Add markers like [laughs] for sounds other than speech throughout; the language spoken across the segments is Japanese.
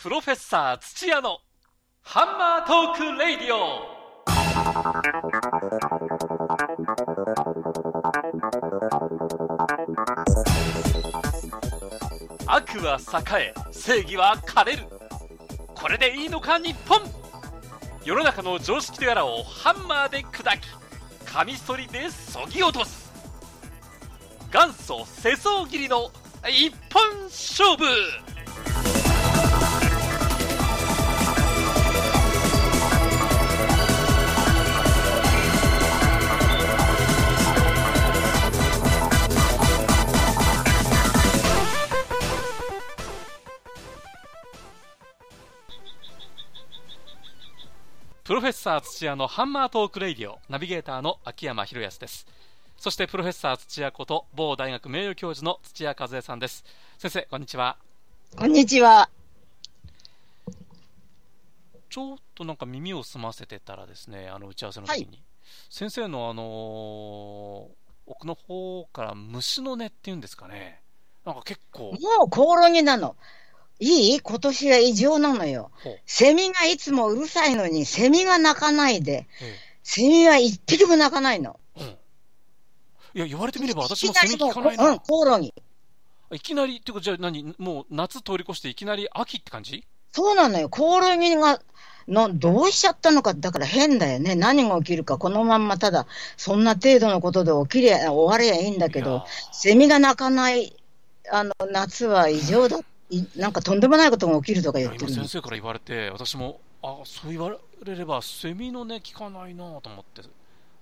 プロフェッサー土屋のハンマートークレイディオ。悪は栄え正義は枯れる。これでいいのか日本。世の中の常識とやらをハンマーで砕きカミソリでそぎ落とす。元祖世相切りの一本勝負。ロフェッサー土屋のハンマートークレイディオナビゲーターの秋山博康です。そしてプロフェッサー土屋こと某大学名誉教授の土屋和恵さんです。先生こんにちは。こんにちは。ちょっとなんか耳を澄ませてたらですねあの打ち合わせの時に、はい。先生のあのー奥の方から虫の音っていうんですかね。なんか結構。もうコオロギなの。いい今年は異常なのよ。セミがいつもうるさいのに、セミが鳴かないで、えセミは一匹も鳴かないの。えうんいや言われてみれば私もセミ聞かないな、うん、コオロギ。いきなりってことじゃあ何？もう夏通り越していきなり秋って感じ？そうなのよ。コオロギが、のどうしちゃったのか、だから変だよね。何が起きるか、このまんまただ、そんな程度のことで起きりゃ、終わりゃいいんだけど、セミが鳴かない、あの、夏は異常だ。いなんかとんでもないことが起きるとか言ってるの。先生から言われて私もあそう言われればセミの音聞かないなと思って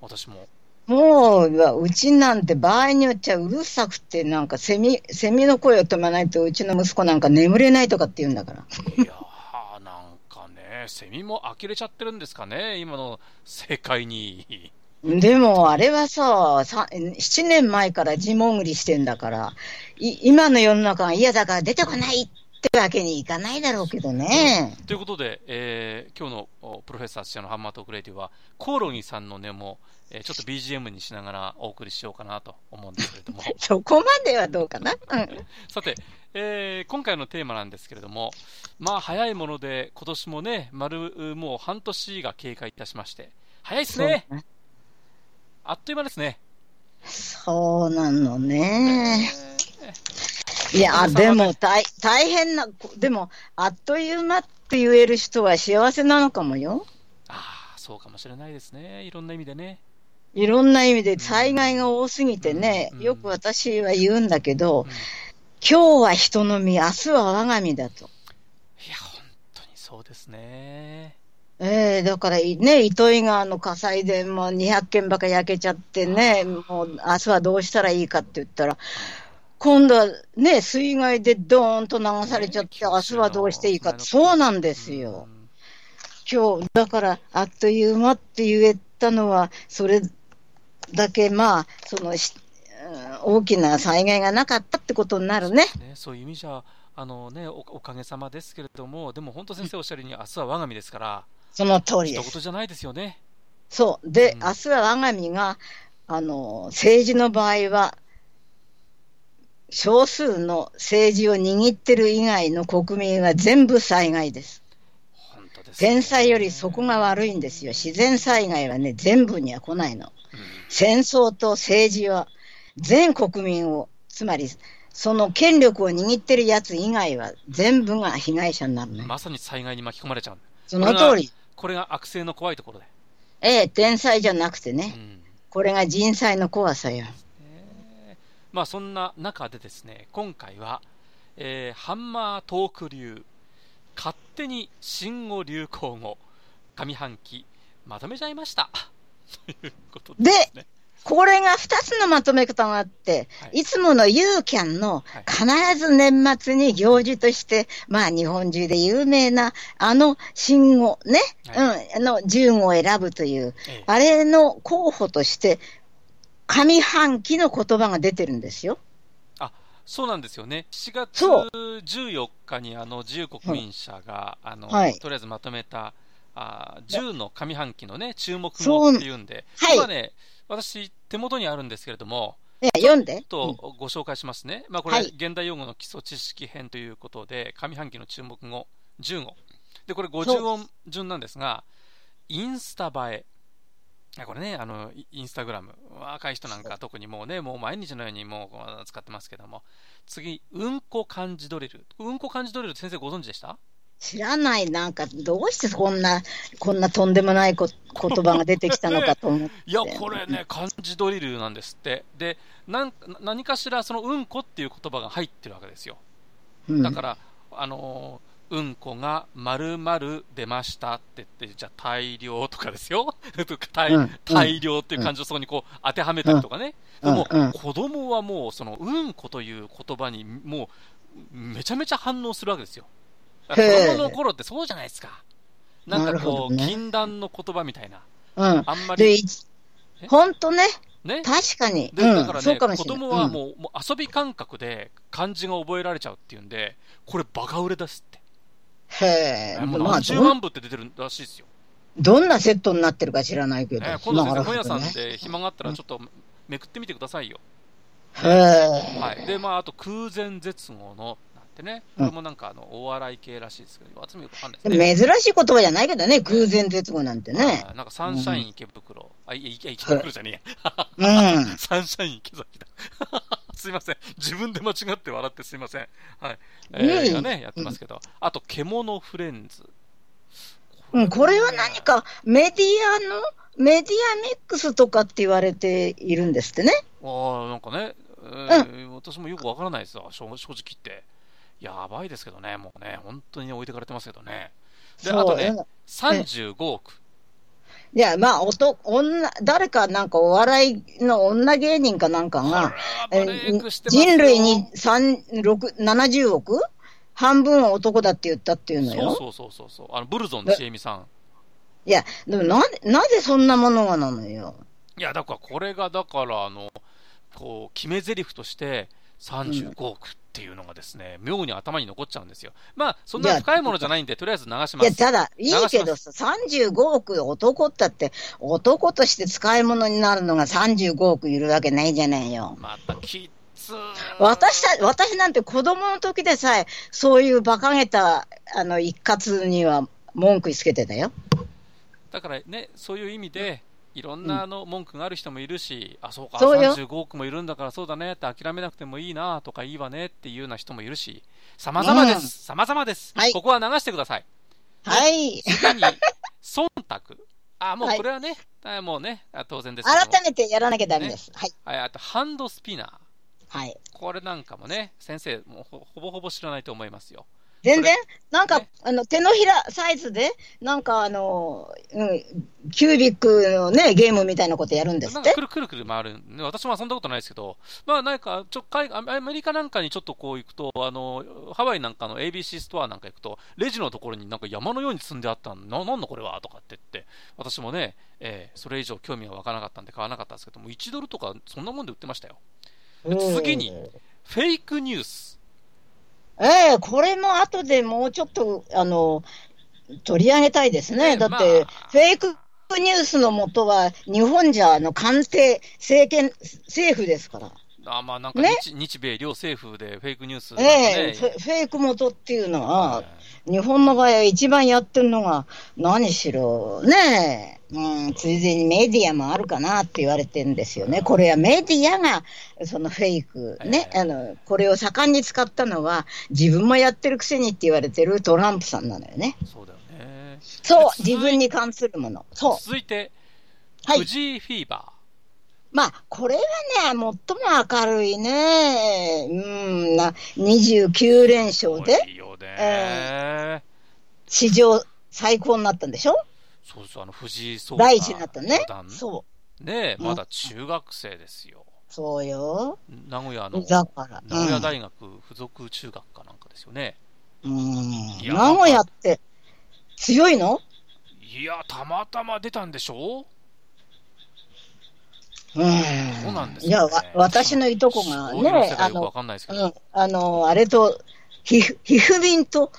私も。もう、うちなんて場合によっちゃうるさくて、なんかセミ、セミの声を止めないと、うちの息子なんか眠れないとかって言うんだから。いやーなんかねセミも呆れちゃってるんですかね今の世界にでも、あれはさ、さ7年前から地潜りしてんだから、い今の世の中が嫌だから出てこないってわけにいかないだろうけどね。ということで、えー今日のおプロフェッサー土屋のハンマートークレイディはコオロギさんの音も、えーちょっと BGM にしながらお送りしようかなと思うんですけれども [laughs] そこまではどうかな？うん。さて、えー今回のテーマなんですけれども、まあ早いもので、今年もね、丸もう半年が経過いたしまして、早いですね、そうあっという間ですね。そうなのね。えいや、でも大大変な、でも、あっという間って言える人は幸せなのかもよ。ああ、そうかもしれないですね、いろんな意味でね。いろんな意味で災害が多すぎてね、うんよく私は言うんだけど、うん今日は人の身、明日は我が身だと。いや、本当にそうですね。ええだからね、糸魚川の火災でもう200件ばか焼けちゃってね、もう明日はどうしたらいいかって言ったら、今度はね、水害でドーンと流されちゃって、ね明日はどうしていいかって、そうなんですよ。うん今日、だから、あっという間って言えたのは、それだけ、まあ、その大きな災害がなかったってことになるね。ね、そういう意味じゃ、あのね、おおかげさまですけれども、でも本当先生おっしゃるように、明日は我が身ですから、その通りです。一言じゃないですよね。そう。で、うん明日は我が身が、あの、政治の場合は、少数の政治を握ってる以外の国民は全部災害です。本当ですね天災よりそこが悪いんですよ。自然災害はね、全部には来ないの。うん戦争と政治は全国民を、つまりその権力を握ってるやつ以外は全部が被害者になるね。まさに災害に巻き込まれちゃう。その通り。これが悪性の怖いところで。ええ、天災じゃなくてね。うんこれが人災の怖さよ。えーまあそんな中でですね、今回は、えーハンマートーク流、勝手に新語・流行語、上半期、まとめちゃいました。ということですね。これが2つのまとめ方があって、はい。い、つものユーキャンの必ず年末に行事として、まあ日本中で有名なあの新語ね、はうん、あの10語を選ぶという、ええ。あれの候補として、上半期の言葉が出てるんですよ。そうなんですよね。7月そう。14日にあの自由国民社が、あのはい。とりあえずまとめたあ10の上半期のね注目語っていうんで、はい。今ね私手元にあるんですけれども、ね、読んで。とご紹介しますね。まあこれ、はい現代用語の基礎知識編ということで上半期の注目語順を。で、これ50音順なんですが、インスタ映え。これね、あの、インスタグラム。若い人なんか特にもうね、もう毎日のようにもう使ってますけども。次、うんこ漢字ドリル。うんこ漢字ドリル先生ご存知でした？知らない、なんか、どうしてこんな、こんなとんでもないこ言葉が出てきたのかと思って。[laughs] いや、これね、漢字ドリルなんですって。で、なん何かしら、そのうんこっていう言葉が入ってるわけですよ。だから、うん、あのー、うんこが丸々出ましたって言って、じゃあ大量とかですよ。[laughs] 大うん、大量っていう感じをそこにこう当てはめたりとかね。うん、でも、うん、子供はもう、その、うんこという言葉にもう、めちゃめちゃ反応するわけですよ。子供の頃ってそうじゃないですか。なんかこう、ね、禁断の言葉みたいな。うん。あんまり。本当ね。ね、確かに。で、だからね、子供はもう,、もう遊び感覚で漢字が覚えられちゃうっていうんで、これバカ売れですって。へえ。もう何十万部って出てるらしいですよ。どんなセットになってるか知らないけど。えー、今度先生、本屋さんで暇があったらちょっとめくってみてくださいよ。へえ。はい。で、まあ、あと空前絶後のってね、これもなんかあのお笑い系らしいですけど、私もよくわかんないですね。珍しい言葉じゃないけどね、空前絶後なんてね。なんかサンシャイン池袋。あ、いや、池袋じゃねえや。うん。[laughs] サンシャイン池崎だ。[laughs] すいません。自分で間違って笑ってすいません。はい。えー、がね、やってますけど。あと、獣フレンズ。うん、これは何かメディアの、メディアミックスとかって言われているんですってね。ああ、なんかね、えー、うん、私もよくわからないですよ、正直言って。やばいですけどね、もうね、本当に置いてかれてますけどね。で、あとね、35億。いや、まあ、おと女誰かなんかお笑いの女芸人かなんかが、人類に70億？半分は男だって言ったっていうのよ。そうそうそうそう。あの、ブルゾンのちえみさん。いや、でもな、なぜそんなものがなのよ。いや、だからこれが、だから、あの、こう、決め台詞として、35億っていうのがですね、妙に頭に残っちゃうんですよ。まあ、そんな深いものじゃないんで、とりあえず流します。いや、ただ、いいけどさ、35億男ったって、男として使い物になるのが35億いるわけないじゃないよ。また、きつ私た、私なんて子供の時でさえ、そういう馬鹿げた、あの、一括には文句つけてたよ。だからね、そういう意味で、いろんなあの文句がある人もいるし、あ、そうか、35億もいるんだからそうだねって諦めなくてもいいなとかいいわねっていうような人もいるし、様々です。様々です。はい、ここは流してください。はい。次に、忖度。あ、もうこれはね、はい、もうね、当然です改めてやらなきゃダメです。ね、はい。はい、あと、ハンドスピナー。はい。これなんかもね、先生、もうほぼほぼ知らないと思いますよ。全然、なんか、ね、あの、手のひらサイズで、なんかあの、うん、キュービックのね、ゲームみたいなことやるんですって？くるくるくる回る。私も遊んだことないですけど、まあなんか、ちょ、海アメリカなんかにちょっとこう行くと、あの、ハワイなんかの ABC ストアなんか行くと、レジのところになんか山のように積んであったんな、なんだこれはとかって言って、私もね、えー、それ以上興味が湧かなかったんで買わなかったんですけども、1ドルとかそんなもんで売ってましたよ。次に、フェイクニュース。ええー、これも後でもうちょっと、あの、取り上げたいですね。だって、まあ、フェイクニュースのもとは、日本じゃ、あの、官邸、政権、政府ですから。あまあなんか日ね、日米両政府でフェイクニュース、ね、ええフェイク元っていうのは、日本の場合は一番やってるのが、何しろ、ねえ、うん、ついでにメディアもあるかなって言われてるんですよね。これはメディアが、そのフェイク、ね、あの、これを盛んに使ったのは、自分もやってるくせにって言われてるトランプさんなのよね。そうだよね。そう、自分に関するもの。そう。続いて、藤井フィーバー。まあ、これはね、最も明るいね、うん、な29連勝で、えー、史上最高になったんでしょ？そうです、あの藤井聡太。第一になったね。そう。ねまだ中学生ですよ。そうよ。名古屋の、だから、名古屋大学附属中学かなんかですよね。うん。名古屋って強いの？いや、たまたま出たんでしょ？そうなんです、ね、いや、わ、私のいとこがね、あの、うん、あの、あれと、ひ、ひふみんと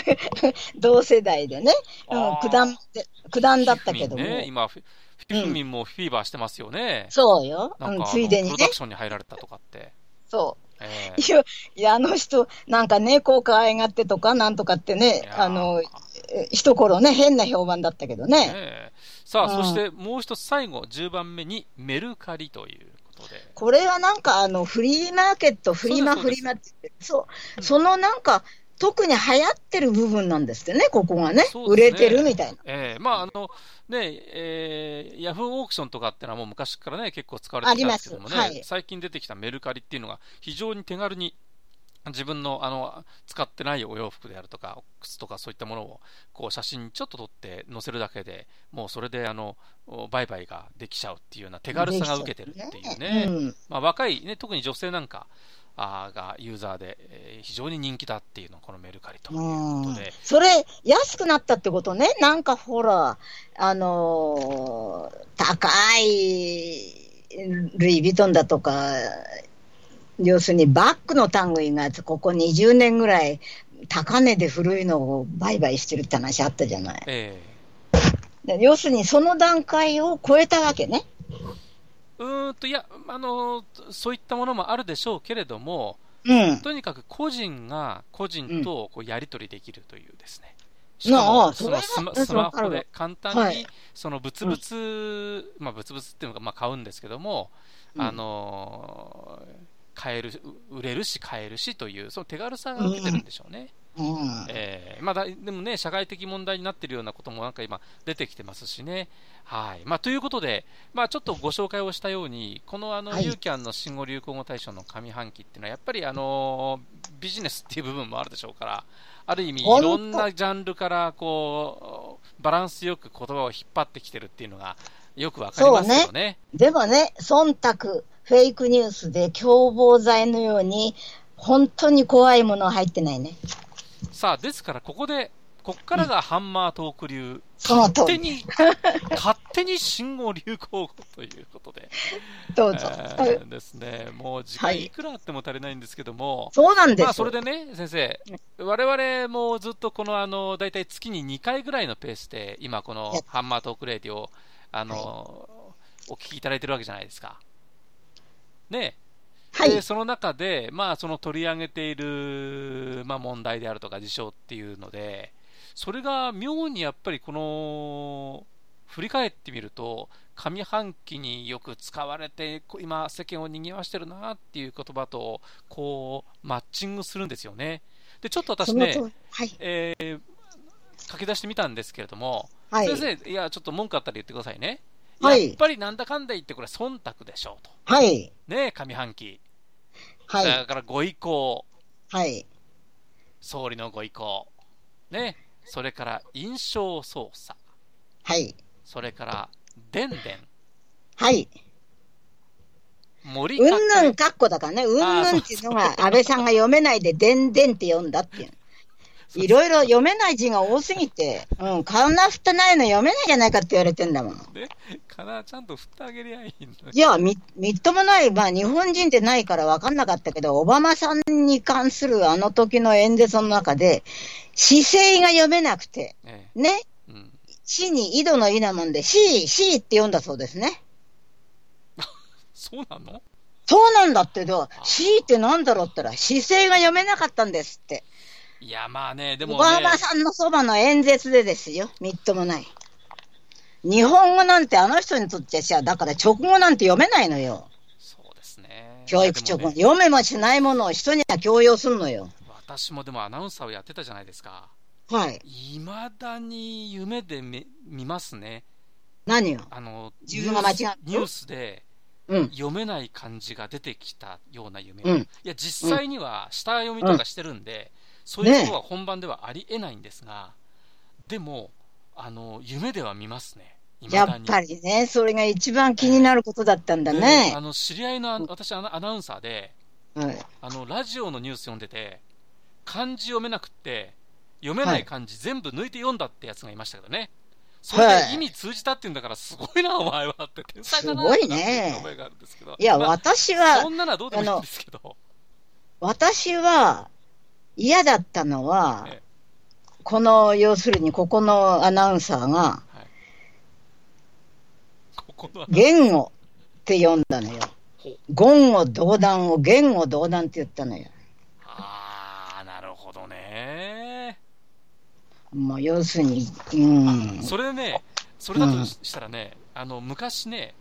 [laughs] 同世代でね、うん、九段で、九段だったけども。ね、今、ひふみんもフィーバーしてますよね。そうよ。うん、ついでにね。プロダクションに入られたとかって。そう。えいや、いやあの人、なんか猫を可愛がってとか、なんとかっていね、あの、え一頃ね、変な評判だったけどえね。えさあ、うんそしてもう一つ最後、10番目にメルカリということで。これはなんか、あの、フリーマーケット、フリマ、フリマってそうう、んそのなんか、特に流行ってる部分なんですってね、ここがね。ね売れてるみたいな。ええまああのねえーヤフーオークションとかってのはもう昔からね結構使われてきたんですけどもね、はい最近出てきたメルカリっていうのが非常に手軽に自分のあの使ってないお洋服であるとか靴とかそういったものをこう写真ちょっと撮って載せるだけでもうそれであの売買ができちゃうっていうような手軽さが受けてるっていうね。うん。まあ、若い、ね、特に女性なんかあーがユーザーで、えー非常に人気だっていうのがこのメルカリということで、それ、安くなったってことね。なんかほら、あのー高いルイ・ヴィトンだとか、要するにバッグの類がここ20年ぐらい高値で古いのを売買してるって話あったじゃない。えで要するにその段階を超えたわけね。ーうーんといやあの、そういったものもあるでしょうけれども、うん。とにかく個人が個人とこうやり取りできるというですね、しなかもあそのスマうんスマホで簡単にはいその物々、まあ物々っていうのがまあ買うんですけども、うんあのー買える、売れるし買えるしという、その手軽さが受けてるんでしょうね。うん。えーまあ、だでもね、社会的問題になっているようなこともなんか今、出てきてますしね。はいまあ、ということで、まあ、ちょっとご紹介をしたように、このあの、はいユーキャンの新語・流行語大賞の上半期っていうのは、やっぱりあのビジネスっていう部分もあるでしょうから、ある意味、いろんなジャンルからこうバランスよく言葉を引っ張ってきてるっていうのが、よくわかりますよね。でもね、忖度、フェイクニュースで凶暴剤のように、本当に怖いものは入ってないね。さあ、ですから、ここで、こっからがハンマートーク流、その通り。勝手に、勝手に新語・流行語ということで。どうぞ。えーですね、もう時はい間いくらあっても足りないんですけども、そうなんですよ。まあそれでね、先生、我々もずっとこのあの大体月に2回ぐらいのペースで、今、このやハンマートークレディをあの、お聞きいただいてるわけじゃないですか。ねはいで。その中で、まあ、その取り上げている、まあ、問題であるとか事象っていうので、それが妙にやっぱりこの振り返ってみると、上半期によく使われて、今、世間を賑わしてるなっていう言葉とこうマッチングするんですよね。でちょっと私ね、はい。えー書き出してみたんですけれども、はい。先生、いや、ちょっと文句あったら言ってくださいね。はいやっぱりなんだかんだ言って、これ、忖度でしょうと。はい。ね、上半期。はい。だからご意向、はい。総理のご意向、ね、それから印象操作、はい。それからでんでん、はい。森うんぬんかかっこだからね。うんぬんっていうのが、安倍さんが読めないで、でんでんって読んだっていう。いろいろ読めない字が多すぎて、うん、カナフタないの読めないじゃないかって言われてんだもん。ね、かな、ちゃんと振ってあげりゃいいのに。いや、み、みっともない、まあ日本人ってないから分かんなかったけど、オバマさんに関するあの時の演説の中で、姿勢が読めなくて、えね、えうん、死に井戸の井なもんで、死、死って読んだそうですね。そうなの？そうなんだってど、死ってなんだろうって言ったら、姿勢が読めなかったんですって。いや、まあね、でもオね、バマさんのそばの演説でですよ。みっともない。日本語なんてあの人にとっちゃしゃ、だから直語なんて読めないのよ。そうですね。教育直語。ね読めもしないものを人には強要するのよ。私もでもアナウンサーをやってたじゃないですか。はい。いまだに夢で見見ますね。何よ。あの、自分が間違うニュースニュースでうん。読めない漢字が出てきたような夢を。うんいや、実際には下読みとかしてるんで、そういうことは本番ではありえないんですが、でも、あの、夢では見ますね。やっぱりね、それが一番気になることだったんだでねあ。の知り合いのあ私アナアナウンサーではい。あのラジオのニュース読んでて漢字読めなくって読めない漢字全部抜いて読んだってやつがいましたけどね、それはい。で意味通じたっていうんだからすごいなお前は。って天才だなすごいね。っていう覚えがあるんですけど。いや、まあ私はそ、んなのはどうでもいいんですけど。私は嫌だったのはええ、この、要するにここのアナウンサーが、言語って読んだのよ。言語道断を言語道断って言ったのよ。ああ、なるほどね。まあ、要するに、うん。それでね、それだとしたらね、あの、昔ね、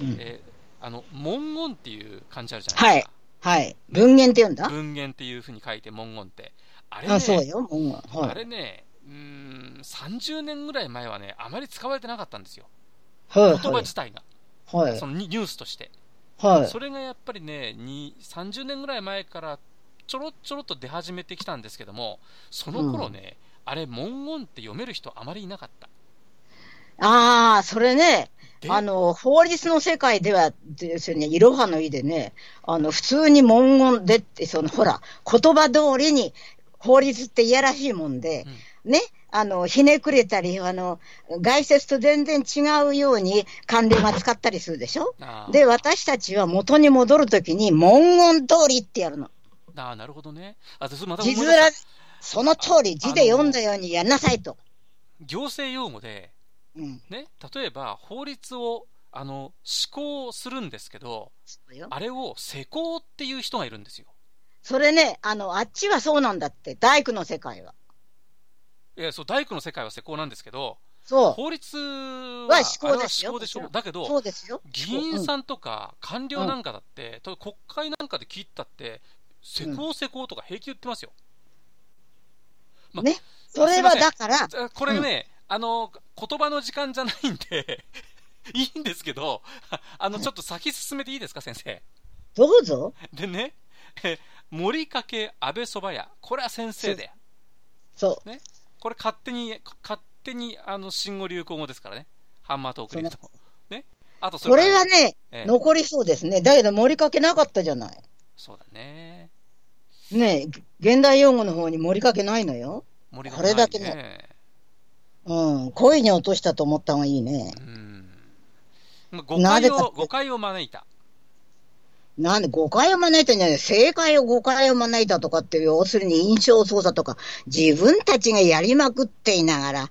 うんえーあの、文言っていう漢字あるじゃないですか。はい。文言って言うんだ？文言っていうふうに書いて文言って。あれね、あ、そうよ、文言。あはい。れね、うーん、30年ぐらい前はね、あまり使われてなかったんですよ。はい。言葉自体が。はいそ。のニニュースとして。はい。それがやっぱりね、に30年ぐらい前からちょろちょろっと出始めてきたんですけども、その頃ね、あれ、文言って読める人あまりいなかった。ああ、それね、であの、法律の世界では、ですよね、いろはの意でね、あの、普通に文言でって、その、ほら、言葉通りに法律っていやらしいもんで、ね、あの、ひねくれたり、あの、外説と全然違うように慣例が使ったりするでしょ？で、私たちは元に戻るときに文言通りってやるの。あーなるほどね。あでそれまた字面、その通り、字で読んだようにやんなさいと。行政用語で、うん。ね、例えば法律をあの施行するんですけど。あれを施行っていう人がいるんですよ。それね、あの、あっちはそうなんだって、大工の世界は。いやそう大工の世界は施行なんですけど、そう。法律はは施行ででしょだけど、そうですよ。議員さんとか官僚なんかだって、と国会なんかで聞いたって、施行施行とか平気言ってますよ。まねそれはだから、あこれね、あの、言葉の時間じゃないんで、[laughs] いいんですけど、あの、ちょっと先進めていいですか、先生？どうぞ。でね、え森かけ安倍そば屋、これは先生で、そこれ勝手に、勝手に、あの、新語・流行語ですからね。ハンマートークで言うと。ね。あとう。これはね、ね、ええ残りそうですね。だけど盛りかけなかったじゃない。そうだね。ね現代用語の方に盛りかけないのよ。森がこれだけうん。恋に落としたと思った方がいいね。うん。まあ誤解を、誤解を招いた。なんで誤解を招いたんじゃない正解を誤解を招いたとかって、要するに印象操作とか、自分たちがやりまくっていながら、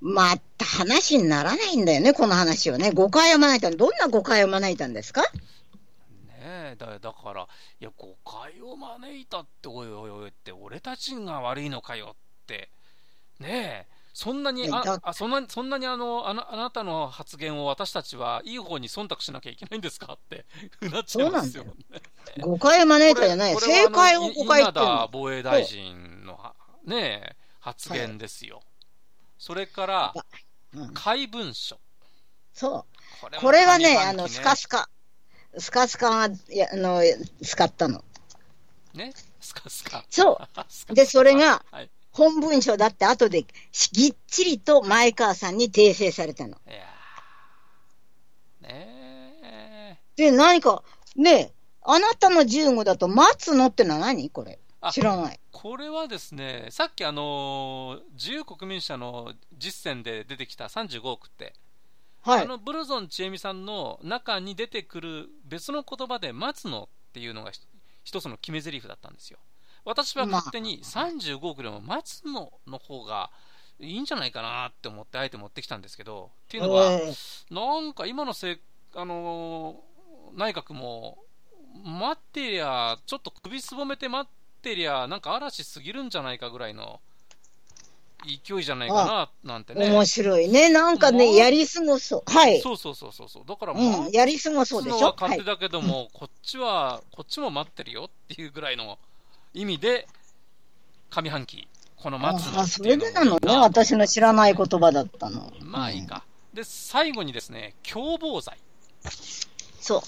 また話にならないんだよね、この話はね。誤解を招いたどんな誤解を招いたんですか？ねえ、だだから、いや、誤解を招いたって、おいおいおいって、俺たちが悪いのかよって、ねえ、そんなに、ああそんなそんなにあのあなあなたの発言を私たちはいい方に忖度しなきゃいけないんですか？ってなっちゃいますよ。誤解を招いこたじゃない。正解を誤解って言う。防衛大臣のはねえ発言ですよ。それから、うん怪文書。そう。これはね、あの、スカスカ。スカスカが、いやあの、使ったの。ね、スカスカ。そう。[laughs] で、それが、はい、本文書だって後で、ぎっちりと前川さんに訂正されたの。いやーねえ。で、何か、ねあなたの銃語だと、待つのってのは何これ？あ知らない。これはですね、さっきあのー自由国民社の実践で出てきた35億って、はい。あのブルゾンちえみさんの中に出てくる別の言葉で待つのっていうのがひ一つの決め台詞だったんですよ。私は勝手に35億でも待つのの方がいいんじゃないかなって思ってあえて持ってきたんですけど、っていうのは、えーなんか今のせい、あのー内閣も、待ってりゃ、ちょっと首すぼめて待ってりゃ、なんか嵐すぎるんじゃないかぐらいの勢いじゃないかな、なんてね。面白いね。なんかね、もうやり過ごそう。はい。そうそうそうそうそう。だから、うん、やり過ごそうでしょ。勝手。だけども、こっちは、こっちも待ってるよっていうぐらいの意味で、上半期、この待つのあ、それでなのね。私の知らない言葉だったの。まあいいか。で、最後にですね、共謀罪。そう。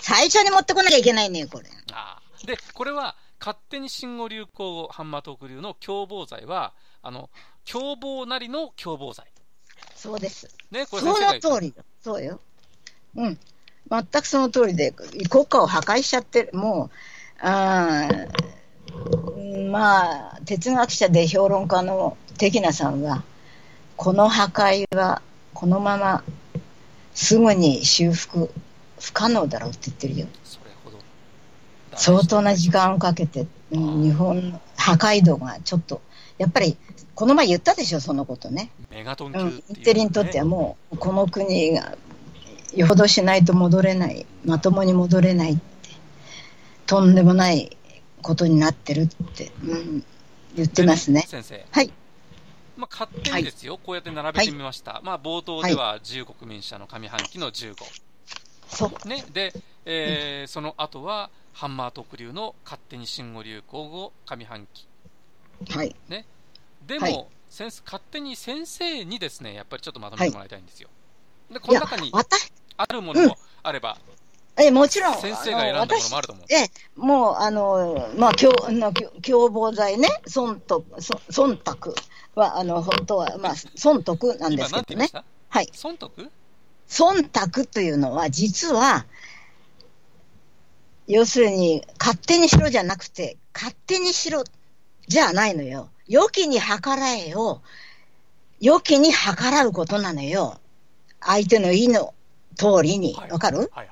最初に持ってこなきゃいけないね、これ。あーで、これは、勝手に新語・流行語、ハンマートーク流の共謀罪は、あの、共謀なりの共謀罪。そうです。ね、こそのれ先生が言った通りよ。そうよ。うん。全くその通りで、国家を破壊しちゃってる。もう、あーまあ、哲学者で評論家の敵名さんは、この破壊は、このまますぐに修復不可能だろうって言ってるよ。相当な時間をかけて、うん日本の破壊度がちょっと、やっぱり、この前言ったでしょ、そのことね。メガトンうん、級っていう、インテリにとってはもう、この国がよほどしないと戻れない、まともに戻れないって、とんでもないことになってるって、うん、言ってますね。先生。はい。まあ、勝手にですよ、こうやって並べてみました。まあ、冒頭では自由国民社の上半期の15。そう。ね。で、えーその後は、ハンマー特流の勝手に新語・流行語上半期。はい。でも、はい先生勝手に先生にですね、やっぱりちょっとまとめてもらいたいんですよ。で、この中に、私、あるものもあれば、え、もちろん、先生が選んだものもあると思う。ええ、もう、あの、まあ、共あの共共謀罪ね、損得、そ忖度は、あの、本当は、まあ、損得なんで今、すけどねはい。損得忖度というのは、実は、要するに、勝手にしろじゃなくて、勝手にしろじゃないのよ。良きに計らえを、良きに計らうことなのよ。相手の意の通りに。はいわかる？はいはい。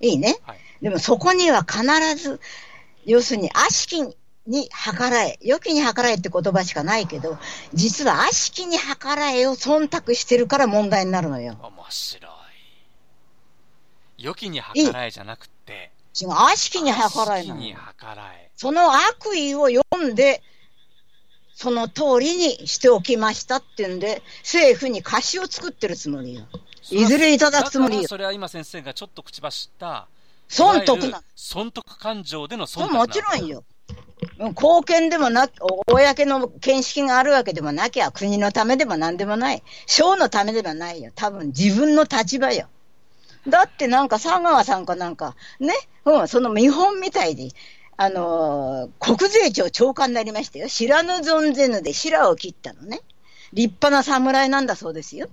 いいね。はい。でもそこには必ず、要するに悪しきに計らえ、良きに計らえって言葉しかないけど、実は悪しきに計らえを忖度してるから問題になるのよ。面白い。良きに計らえじゃなくて、違う、悪しきに計らえなの。その悪意を読んで、その通りにしておきましたっていうんで、政府に貸しを作ってるつもりよ。いずれいただくつもりそれは今先生がちょっと口走った、損得な損得感情での損得なもちろんよ。うん貢献でもなく、公の見識があるわけでもなきゃ、国のためでも何でもない。省のためでもないよ。多分自分の立場よ。だってなんか佐川さんかなんか、ね、うん、その見本みたいで、あのー国税庁長官になりましたよ。知らぬ存ぜぬで白を切ったのね。立派な侍なんだそうですよ。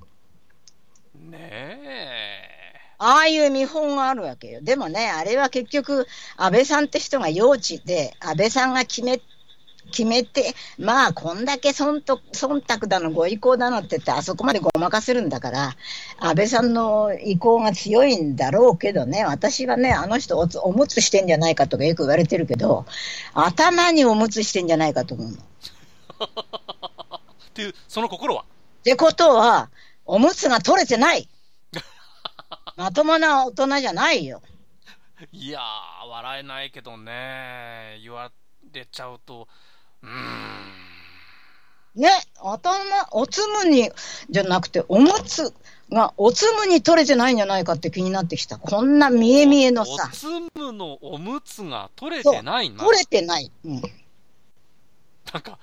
ねえ。ああいう見本があるわけよ。でもね、あれは結局、安倍さんって人が幼稚で、安倍さんが決め、決めて、まあ、こんだけ忖度忖度だの、ご意向だのって言って、あそこまでごまかせるんだから、安倍さんの意向が強いんだろうけどね、私はね、あの人おつ、おむつしてんじゃないかとかよく言われてるけど、頭におむつしてんじゃないかと思うの。っ [laughs] っていう、その心は？てことは、おむつが取れてない。[laughs] まともな大人じゃないよ。いやー、笑えないけどね、言われちゃうと、うーん。ね、頭、おつむに、じゃなくて、おむつが、おつむに取れてないんじゃないかって気になってきた。こんな見え見えのさお、つむのおむつが取れてないな。取れてない。うん。なんか、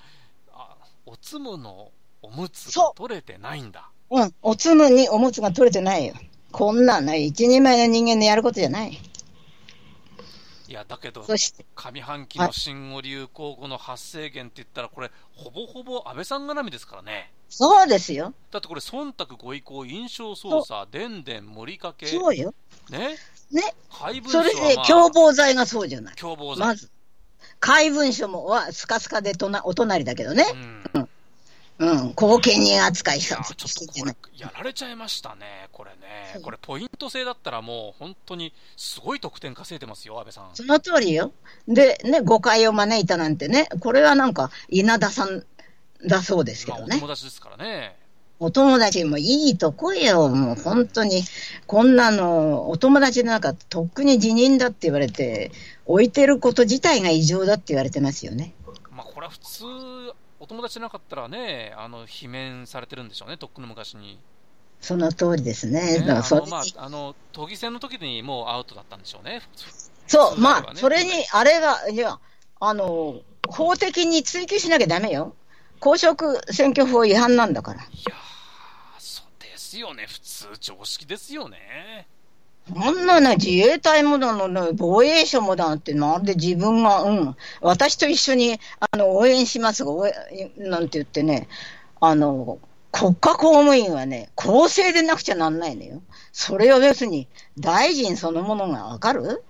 あおつむのおむつが取れてないんだ。うん。おつむにおむつが取れてないよ。こんなんね、一人前の人間のやることじゃない。いや、だけど、そして、上半期の新語・流行語の発生源って言ったら、これ、ほぼほぼ安倍さん絡みですからね。そうですよ。だってこれ、忖度ご意向、印象操作、でんでん、盛りかけ、そうよ。ね、ね。怪文書は、それでまあ、共謀罪がそうじゃない。共謀罪。まず、怪文書もはスカスカでとなお隣だけどね。うんうん。後見人扱いしたちょっとこれ、やられちゃいましたね、これね。これ、ポイント制だったらもう、本当に、すごい得点稼いでますよ、安倍さん。その通りよ。で、ね、誤解を招いたなんてね、これはなんか、稲田さんだそうですけまあ、どね。お友達ですからね。お友達もいいとこよ、もう本当に。こんなの、お友達なんか、とっくに辞任だって言われて、置いてること自体が異常だって言われてますよね。まあ、これは普通、お友達じゃなかったらね、あの、罷免されてるんでしょうね、とっくの昔に。その通りですね。ね、だからあまあ、あの都議選の時にもうアウトだったんでしょうね、そう、ねまあ、それに、あれが、いや、あの、法的に追及しなきゃダメよ。公職選挙法違反なんだから。いやー、そうですよね、普通、常識ですよね。こんなね、自衛隊もだのね、防衛省もだって、まるで自分が、うん、私と一緒に、あの、応援しますが、なんて言ってね、あの、国家公務員はね、公正でなくちゃなんないのよ。それを別に、大臣そのものがわかる？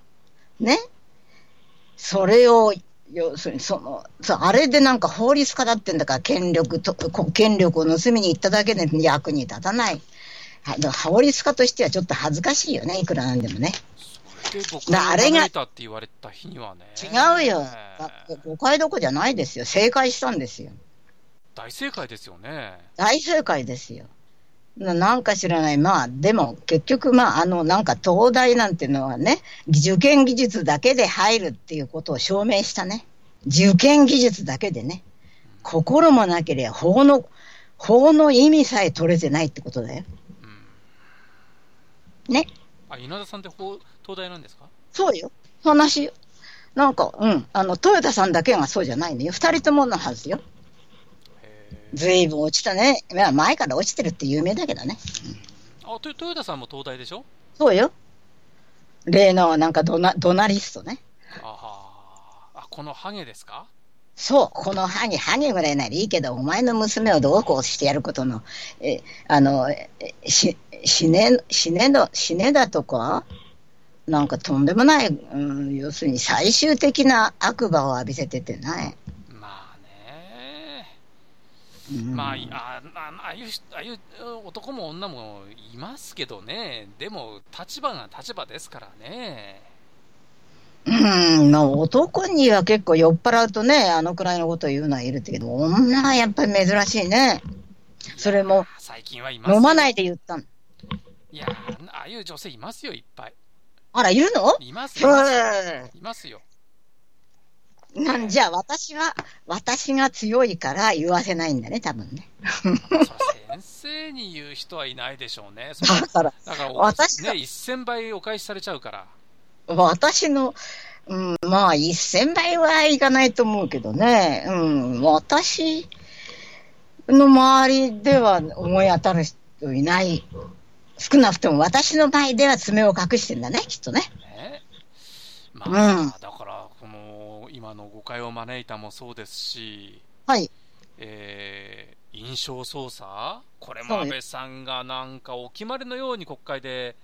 ね？それを、要するに、その、あれでなんか法律家だってんだから、権力と、権力を盗みに行っただけで役に立たない。はだから法律家としてはちょっと恥ずかしいよね、いくらなんでもね。それで僕だあれがって言われた日にはね、違うよ。誤解どこじゃないですよ。正解したんですよ。大正解ですよね。大正解ですよ。ななんか知らない。まあ、でも結局、まあ、あの、なんか東大なんていうのはね、受験技術だけで入るっていうことを証明したね。受験技術だけでね。心もなければ法の、法の意味さえ取れてないってことだよ。うん、ね。あ、稲田さんって法東大なんですか？そうよ。話よ。なんか、うん。あの、豊田さんだけがそうじゃないのよ。二人とものはずよ。ずいぶん落ちたね。まあ、前から落ちてるって有名だけどね。うん、あ、豊田さんも東大でしょ？そうよ。例のなんかドナドナリストね。ああ、このハゲですか？そう、このハゲ、ハゲぐらいならいいけど、お前の娘をどうこうしてやることの、え、あの、し、死ね、死ねの、死ねだとか、なんかとんでもない、うん、要するに最終的な悪魔を浴びせててない。まあ、あああいうああいう男も女もいますけどね、でも立場が立場ですからね。うん、まあ、男には結構酔っ払うとね、あのくらいのことを言うのはいるけど、女はやっぱり珍しいね。それも、最近はいます飲まないで言ったの。いやああいう女性いますよ、いっぱい。あら、いるの？いますよ。いますよ。なんじゃ、私は、私が強いから言わせないんだね、多分ね。先生に言う人はいないでしょうね。だから、だから私ね、1000倍お返しされちゃうから。私の、うん、まあ、1000倍はいかないと思うけどね、うん、私の周りでは思い当たる人いない。少なくとも私の場合では爪を隠してんだね、きっとね。ねまあ、うん、だから今の誤解を招いたもそうですし、はい。えー、印象操作？これも安倍さんがなんかお決まりのように国会で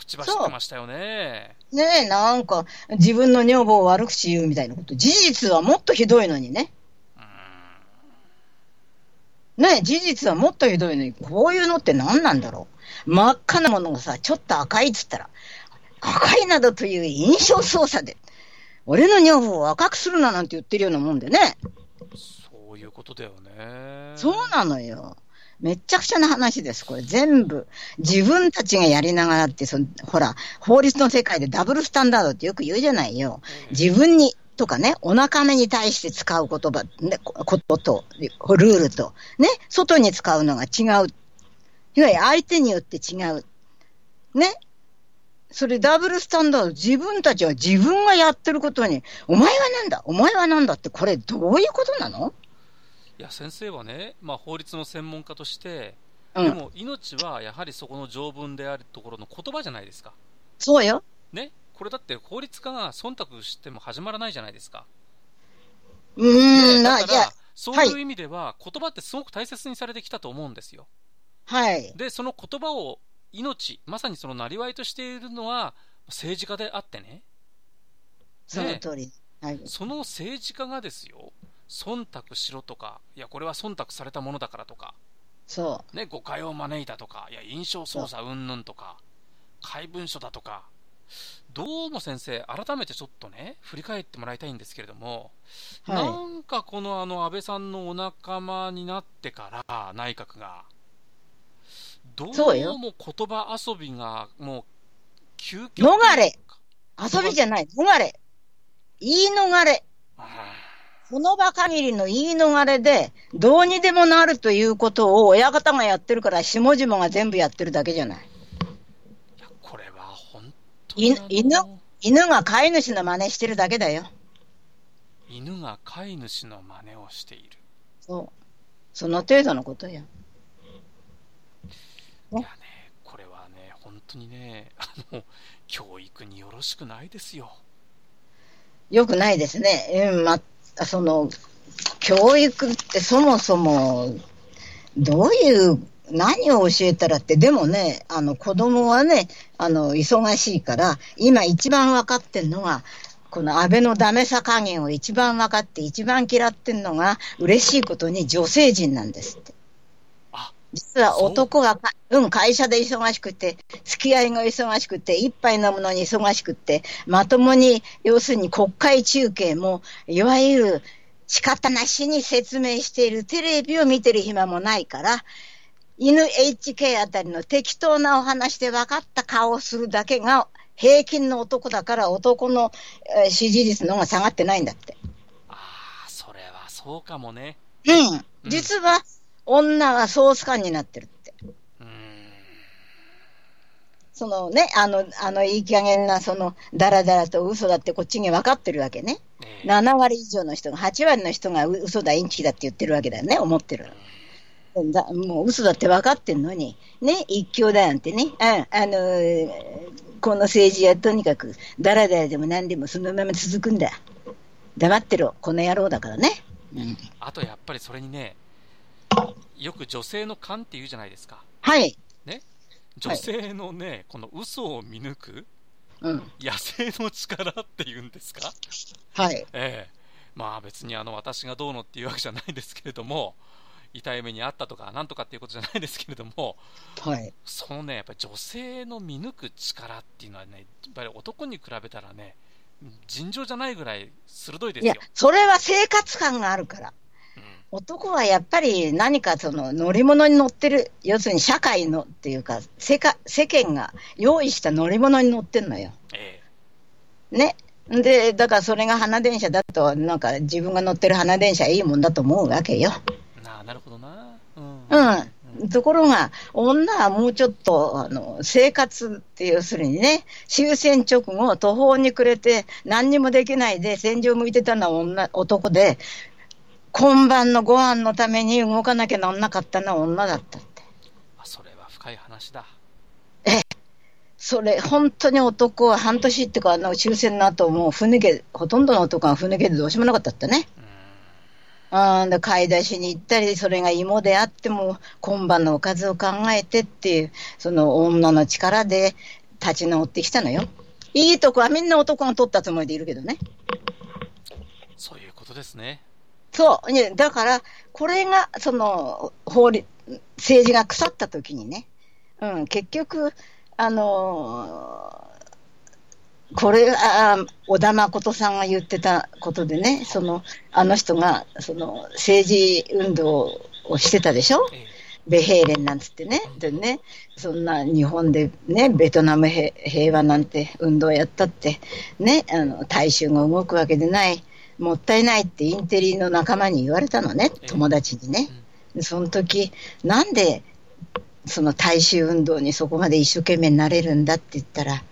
口走ってましたよね。ねえ、なんか自分の女房を悪口言うみたいなこと。事実はもっとひどいのにね。ねえ、事実はもっとひどいのに、こういうのって何なんだろう。真っ赤なものがさ、ちょっと赤いっつったら、赤いなどという印象操作で、俺の女房を赤くするななんて言ってるようなもんでね。そういうことだよね。そうなのよ。めっちゃくちゃな話です、これ全部。自分たちがやりながらって、そのほら、法律の世界でダブルスタンダードってよく言うじゃないよ。自分に、とかね、お腹目に対して使う言葉、ね、ことと、ルールと、ね、外に使うのが違う。いわゆる相手によって違う。ね、それダブルスタンダード、自分たちは自分がやってることに、お前はなんだ、お前はなんだって、これどういうことなの？いや、先生はね、まあ、法律の専門家として、うん、でも命はやはりそこの条文であるところの言葉じゃないですか。そうよ。ね、これだって法律家が忖度しても始まらないじゃないですか。うーん、だから、そういう意味では、言葉ってすごく大切にされてきたと思うんですよ。はい。で、その言葉を命、まさにそのなりわいとしているのは政治家であってね。その通り。はい、その政治家がですよ、忖度しろとか、いや、これは忖度されたものだからとか、そう。ね、誤解を招いたとか、いや、印象操作う。んぬんとか、怪文書だとか、どうも先生、改めてちょっとね、振り返ってもらいたいんですけれども、はい、なんかこのあの安倍さんのお仲間になってから、内閣が、どうも言葉遊びがもう究極逃れ。遊びじゃない、逃れ。言い逃れその場限りの言い逃れで、どうにでもなるということを親方がやってるから、下々が全部やってるだけじゃない。いや、これは本当に。犬、犬が飼い主の真似してるだけだよ。犬が飼い主の真似をしている。そう。その程度のことよ。いやね、これはね、本当にね、あの、教育によろしくないですよ。よくないですね。うん、ま、その、教育ってそもそも、どういう、何を教えたらって、でもね、あの、子供はね、あの、忙しいから、今一番分かってるのが、この安倍のダメさ加減を一番分かって、一番嫌ってるのが、嬉しいことに女性陣なんですって。実は男はうん、会社で忙しくて、付き合いが忙しくて、一杯飲むのに忙しくて、まともに、要するに国会中継も、いわゆる仕方なしに説明しているテレビを見てる暇もないから、犬 HK あたりの適当なお話で分かった顔をするだけが平均の男だから男のえー支持率の方が下がってないんだって。ああ、それはそうかもね。うん。実は女はソース感になってるって。うーん。そのね、あの、あのいい加減な、その、だらだらと嘘だってこっちに分かってるわけね。ええ7割以上の人が、8割の人がう嘘だ、インチキだって言ってるわけだよね、思ってる。だもう嘘だって分かってんのに、ね、一強だなんてね、ああのーこの政治はとにかく、だらだらでも何でもそのまま続くんだ。黙ってろ、この野郎だからね。うん、あとやっぱりそれにね、よく女性の勘って言うじゃないですか。はい。女性のね、この嘘を見抜くうん。野生の力っていうんですか？はい。ええ。まあ別にあの私がどうのっていうわけじゃないんですけれども、痛い目にあったとかなんとかっていうことじゃないですけれども、はい。そのね、やっぱり女性の見抜く力っていうのはね、やっぱり男に比べたらね、尋常じゃないぐらい鋭いですよ。、いやそれは生活感があるから。うん男はやっぱり何かその乗り物に乗ってる、要するに社会のっていうか、世界世間が用意した乗り物に乗ってんのよ。えね。で、だからそれが花電車だと、なんか自分が乗ってる花電車いいもんだと思うわけよ。えなあなるほどな。うん。うん。ところが、女はもうちょっと、あの、生活って要するにね、終戦直後、途方に暮れて、何にもできないで、戦場向いてたのは女、男で、今晩のご飯のために動かなきゃなんなかったのは女だったって。あそれは深い話だ。それ、本当に男は半年っていうか、あの終戦の後、もう船け、ほとんどの男は船けでどうしようもなかったってね。ん、で買い出しに行ったり、それが芋であっても、今晩のおかずを考えてっていう、その女の力で立ち直ってきたのよ。いいとこはみんな男が取ったつもりでいるけどね。そういうことですね。そう。ねだから、これが、その、法律、政治が腐った時にね、うん、結局、あのーこれ、あ小田誠さんが言ってたことでね、その、あの人が、その、政治運動をしてたでしょ？ええ。ベヘーレンなんつってね。でね、そんな日本でね、ベトナム平平和なんて運動やったって、ね、あの、大衆が動くわけでない、もったいないってインテリの仲間に言われたのね、友達にね。でその時、なんで、その大衆運動にそこまで一生懸命になれるんだって言ったら、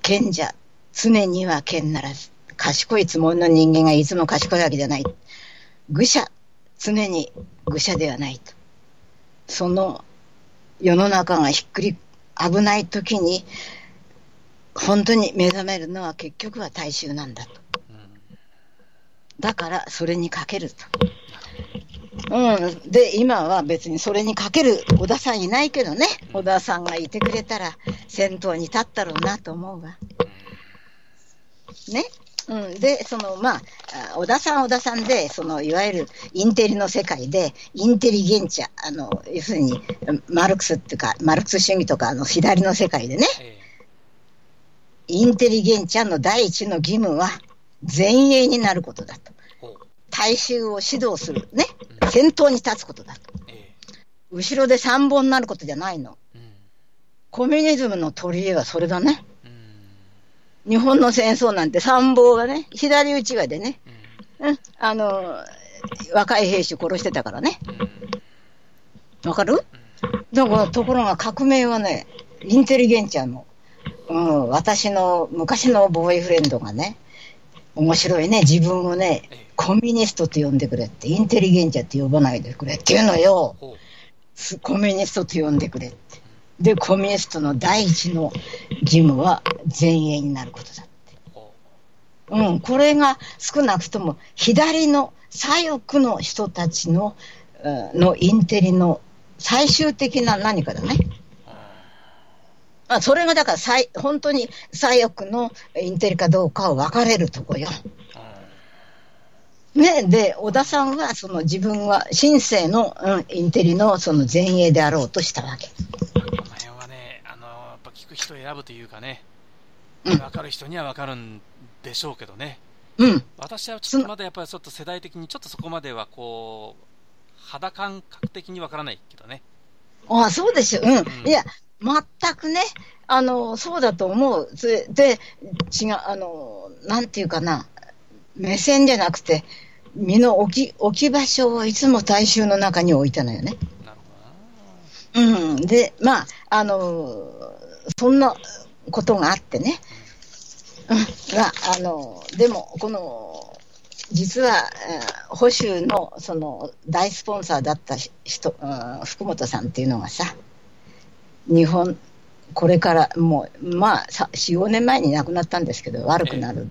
賢者、常には賢ならず、賢いつもりの人間がいつも賢いわけじゃない。愚者、常に愚者ではないと。その世の中がひっくり危ない時に、本当に目覚めるのは結局は大衆なんだと。うんだからそれにかけると。うん。で、今は別にそれにかける小田さんいないけどね。小田さんがいてくれたら先頭に立ったろうなと思うわ。ね。うん。で、その、まあ、あ小田さんは小田さんで、その、いわゆるインテリの世界で、インテリゲンチャ、あの、要するに、マルクスっていうか、マルクス主義とか、あの、左の世界でね、えインテリゲンチャの第一の義務は、前衛になることだと。大衆を指導する、ね。先頭に立つことだと。え後ろで参謀になることじゃないの。コミュニズムの取り柄はそれだね。うん日本の戦争なんて参謀がね、左内側でね、うんうん、あの、若い兵士殺してたからね。わかる？だから、ところが革命はね、インテリゲンチャの、うん、私の昔のボーイフレンドがね、面白いね、自分をね、ええコミュニストと呼んでくれって、インテリゲンチャって呼ばないでくれって言うのよ。コミュニストと呼んでくれって。で、コミュニストの第一の義務は前衛になることだ。ほうん、これが少なくとも左の左翼の人たちのうんのインテリの最終的な何かだね。まあ、それがだから最本当に左翼のインテリかどうかを分かれるとこよ。ね、で、小田さんはその自分は新世の、うん、インテリのその前衛であろうとしたわけ。この辺はね、あのやっぱ聞く人選ぶというかね、うん分かる人には分かるんでしょうけどね、うん、私はちょっとまだやっぱりちょっと世代的にちょっとそこまではこう、肌感覚的に分からないけどね。ああ、そうですよ。うん。うんいや、全くね、あの、そうだと思う。で、違う、あの、なんていうかな、目線じゃなくて、身の置き、置き場所をいつも大衆の中に置いたのよね。うん。で、まあ、あの、そんなことがあってね。うん。が、あの、でも、この、実は、えー保守の、その、大スポンサーだった人、うん福本さんっていうのがさ、日本、これからもう、まあ、さ4、5年前に亡くなったんですけど、悪くなる、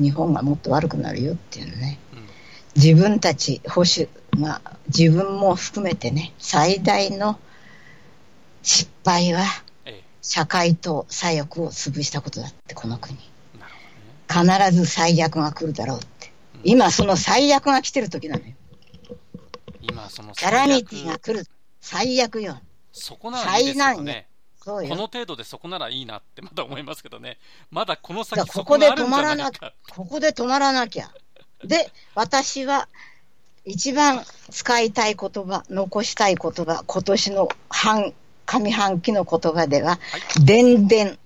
日本がもっと悪くなるよっていうのね。うん自分たち保守が自分も含めてね最大の失敗はえ社会と左翼を潰したことだってこの国。必ず最悪が来るだろうって。うん今その最悪が来てる時なのよ。今、そのキャラミティが来る。最悪よそこならいいですよね。この程度でそこならいいなってまだ思いますけどね。まだこの先こここで止まらないか。ここで止まらなきゃで私は一番使いたい言葉残したい言葉今年の半上半期の言葉でははい。伝伝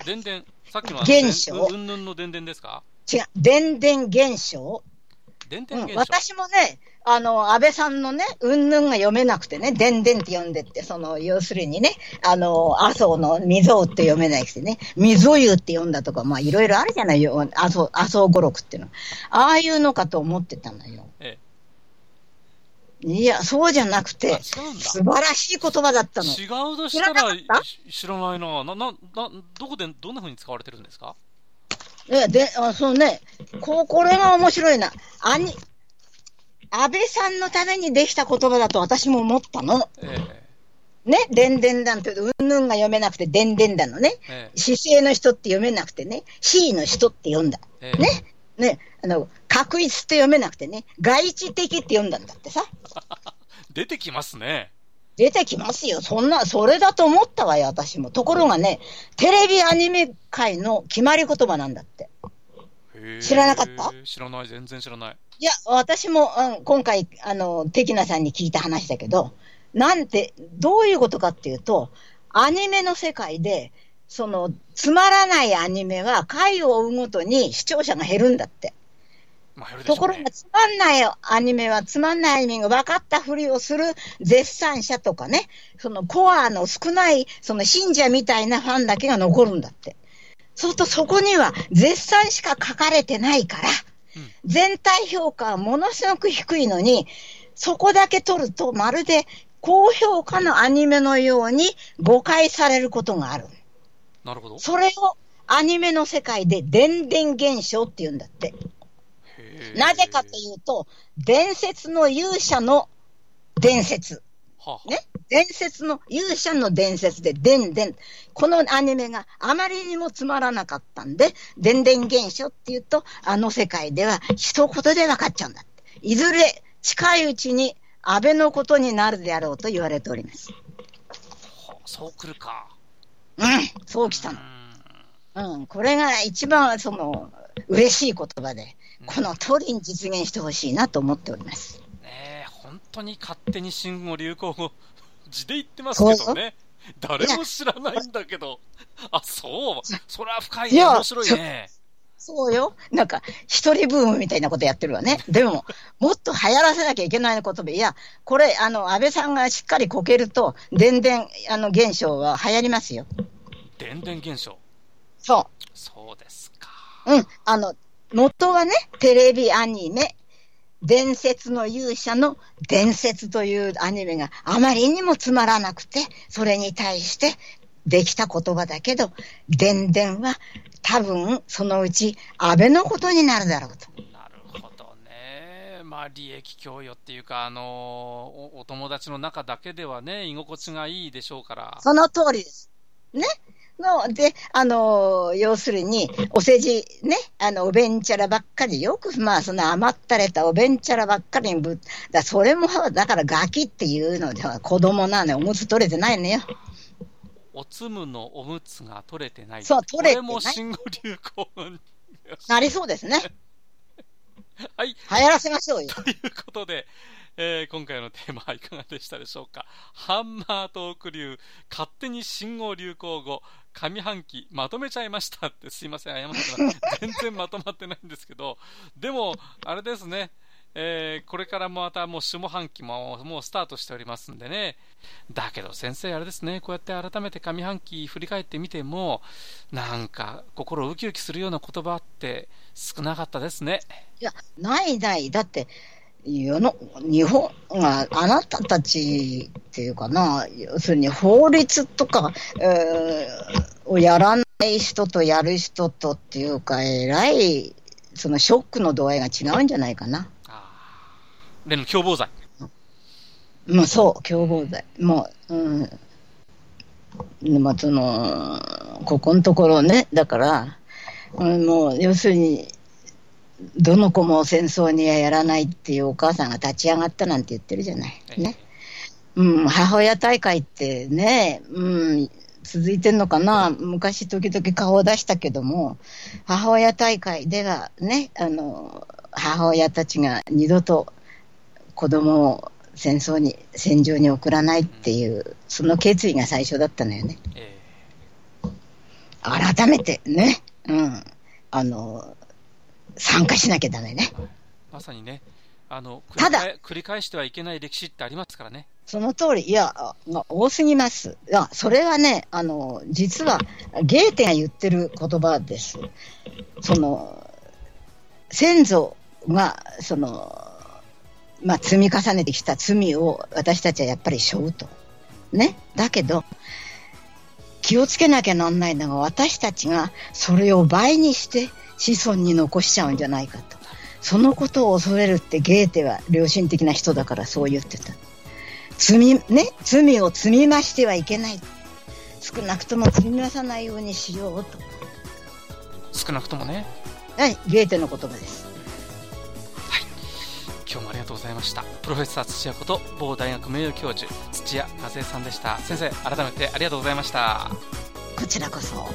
お、でんでん。さっきの現象うんうんぬんのでんですか？違う、伝伝現象、うんでんでん現象。私もね、あの、安倍さんのね、うんぬんが読めなくてね、伝伝って読んでって、その、要するにね、あの、麻生の溝って読めないくてね、溝湯って読んだとか、まあ、いろいろあるじゃないよ、麻生、麻生語録っていうの。ああいうのかと思ってたのよ。えいや、そうじゃなくて。素晴らしい言葉だったの。違うとした知ら知らないな。な、な、な、どこで、どんな風に使われてるんですか？ね、で、あそうね、こう、これが面白いな。あに、安倍さんのためにできた言葉だと私も思ったの。えね、でんでんだんって、うんぬんが読めなくて、でんでんだのね。え。え姿勢の人って読めなくてね、C の人って読んだ。ね。ね、あの、確一って読めなくてね、外地的って読んだんだってさ。[laughs] 出てきますね。出てきますよ。そんな、それだと思ったわよ、私も。ところがね、テレビアニメ界の決まり言葉なんだって。知らなかった？知らない。全然知らない。いや、私も、うん、今回、あの、テキナさんに聞いた話だけど、なんて、どういうことかっていうと、アニメの世界で、その、つまらないアニメは回を追うごとに視聴者が減るんだって。まあ、ねところが、つまんないアニメはつまんないアニメが分かったふりをする絶賛者とかね、そのコアの少ない、その信者みたいなファンだけが残るんだって。そうするとそこには絶賛しか書かれてないから、うん全体評価はものすごく低いのに、そこだけ取るとまるで高評価のアニメのように誤解されることがある。なるほど。それをアニメの世界で伝伝現象って言うんだって。なぜかというと、伝説の勇者の伝説。はあね。伝説の勇者の伝説で、でんでん。このアニメがあまりにもつまらなかったんで、でんでん現象っていうと、あの世界では一言で分かっちゃうんだって。いずれ近いうちに安倍のことになるであろうと言われております。はあそうくるか。うん、そうきたうの。んうん、これが一番その、嬉しい言葉で、うんこの通りに実現してほしいなと思っております。ねえ、本当に勝手に新語・流行語、字で言ってますけどね。誰も知らないんだけど。あ、そう。それは深いね。面白いね。そうよ。なんか、一人ブームみたいなことやってるわね。[laughs] でも、もっと流行らせなきゃいけないことで、いや、これ、あの、安倍さんがしっかりこけると、伝々、あの、現象は流行りますよ。でんでん現象。そそうですか。う。うん。あの、元はね、テレビアニメ、伝説の勇者の伝説というアニメがあまりにもつまらなくて、それに対してできた言葉だけど、伝々は多分そのうち安倍のことになるだろうと。なるほどね。まあ、利益供与っていうか、あのお、お友達の中だけではね、居心地がいいでしょうから。その通りです。ね？の、で、あの、要するに、お世辞、ね、あの、おべんちゃらばっかり、よく、まあ、その余ったれたおべんちゃらばっかりにぶ、だそれも、だからガキっていうのでは子供なのよ。おむつ取れてないのよ。おつむのおむつが取れてない。そう取れてないこれも新語・流行。なりそうですね。[laughs] はい。流行らせましょうよ。ということで、えー、今回のテーマはいかがでしたでしょうかハンマートーク流勝手に新語・流行語上半期まとめちゃいましたって [laughs] すいません謝って全然まとまってないんですけどでもあれですねえー、これからもまたもう下半期ももうスタートしておりますんでね。だけど先生あれですね、こうやって改めて上半期振り返ってみても、なんか心ウキウキするような言葉って少なかったですね。いや、ないない。だって、世の、日本が、あなたたちっていうかな、要するに法律とか、えー、をやらない人とやる人とっていうか、えらい、そのショックの度合いが違うんじゃないかな。例の共謀罪。まあそう、共謀罪。もう、うん。でもその、ここのところね、だから、うん、もう要するに、どの子も戦争にはやらないっていうお母さんが立ち上がったなんて言ってるじゃない。ね。うん、母親大会ってね、うん、続いてんのかな昔時々顔を出したけども、母親大会ではね、あの、母親たちが二度と子供を戦争に、戦場に送らないっていう、その決意が最初だったのよね。改めてね、うん、あの、参加しなきゃだめね。まさにね、あのただ繰り返してはいけない歴史ってありますからね。その通り、いや、多すぎます。いや、それはね、あの、実は、ゲーテが言ってる言葉です。その、先祖が、その、まあ、積み重ねてきた罪を私たちはやっぱり背負うと。ね。だけど、気をつけなきゃなんないのが私たちがそれを倍にして子孫に残しちゃうんじゃないかと。そのことを恐れるってゲーテは良心的な人だからそう言ってた。罪、ね、罪を積み増してはいけない。少なくとも積み増さないようにしようと。少なくともね。はい、ゲーテの言葉です。今日もありがとうございましたプロフェッサー土屋こと某大学名誉教授土屋和恵さんでした先生改めてありがとうございましたこちらこそ